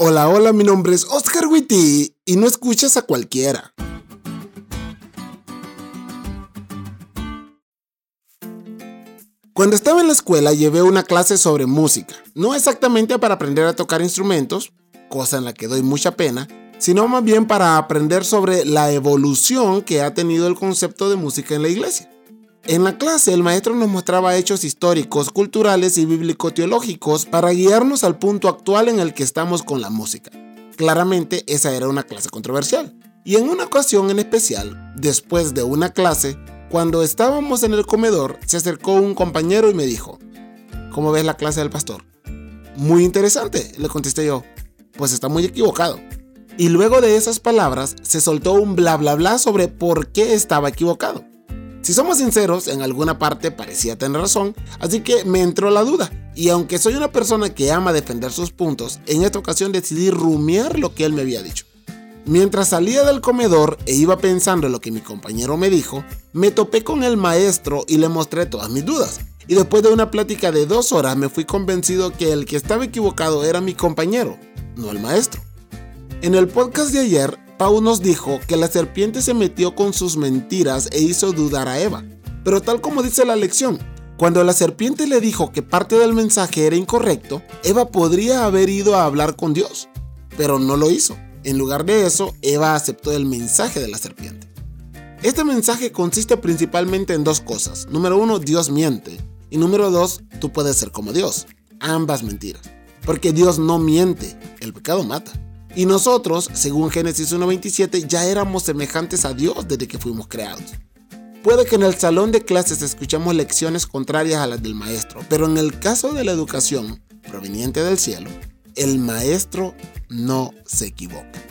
Hola, hola, mi nombre es Oscar Witty y no escuchas a cualquiera. Cuando estaba en la escuela llevé una clase sobre música, no exactamente para aprender a tocar instrumentos, cosa en la que doy mucha pena, sino más bien para aprender sobre la evolución que ha tenido el concepto de música en la iglesia. En la clase el maestro nos mostraba hechos históricos, culturales y bíblico-teológicos para guiarnos al punto actual en el que estamos con la música. Claramente esa era una clase controversial. Y en una ocasión en especial, después de una clase, cuando estábamos en el comedor, se acercó un compañero y me dijo, ¿cómo ves la clase del pastor? Muy interesante, le contesté yo. Pues está muy equivocado. Y luego de esas palabras se soltó un bla bla bla sobre por qué estaba equivocado. Si somos sinceros, en alguna parte parecía tener razón, así que me entró la duda. Y aunque soy una persona que ama defender sus puntos, en esta ocasión decidí rumiar lo que él me había dicho. Mientras salía del comedor e iba pensando en lo que mi compañero me dijo, me topé con el maestro y le mostré todas mis dudas. Y después de una plática de dos horas me fui convencido que el que estaba equivocado era mi compañero, no el maestro. En el podcast de ayer Pau nos dijo que la serpiente se metió con sus mentiras e hizo dudar a Eva. Pero tal como dice la lección, cuando la serpiente le dijo que parte del mensaje era incorrecto, Eva podría haber ido a hablar con Dios, pero no lo hizo. En lugar de eso, Eva aceptó el mensaje de la serpiente. Este mensaje consiste principalmente en dos cosas. Número uno, Dios miente. Y número dos, tú puedes ser como Dios. Ambas mentiras. Porque Dios no miente, el pecado mata. Y nosotros, según Génesis 1.27, ya éramos semejantes a Dios desde que fuimos creados. Puede que en el salón de clases escuchemos lecciones contrarias a las del maestro, pero en el caso de la educación proveniente del cielo, el maestro no se equivoca.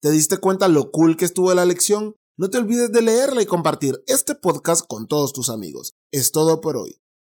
¿Te diste cuenta lo cool que estuvo la lección? No te olvides de leerla y compartir este podcast con todos tus amigos. Es todo por hoy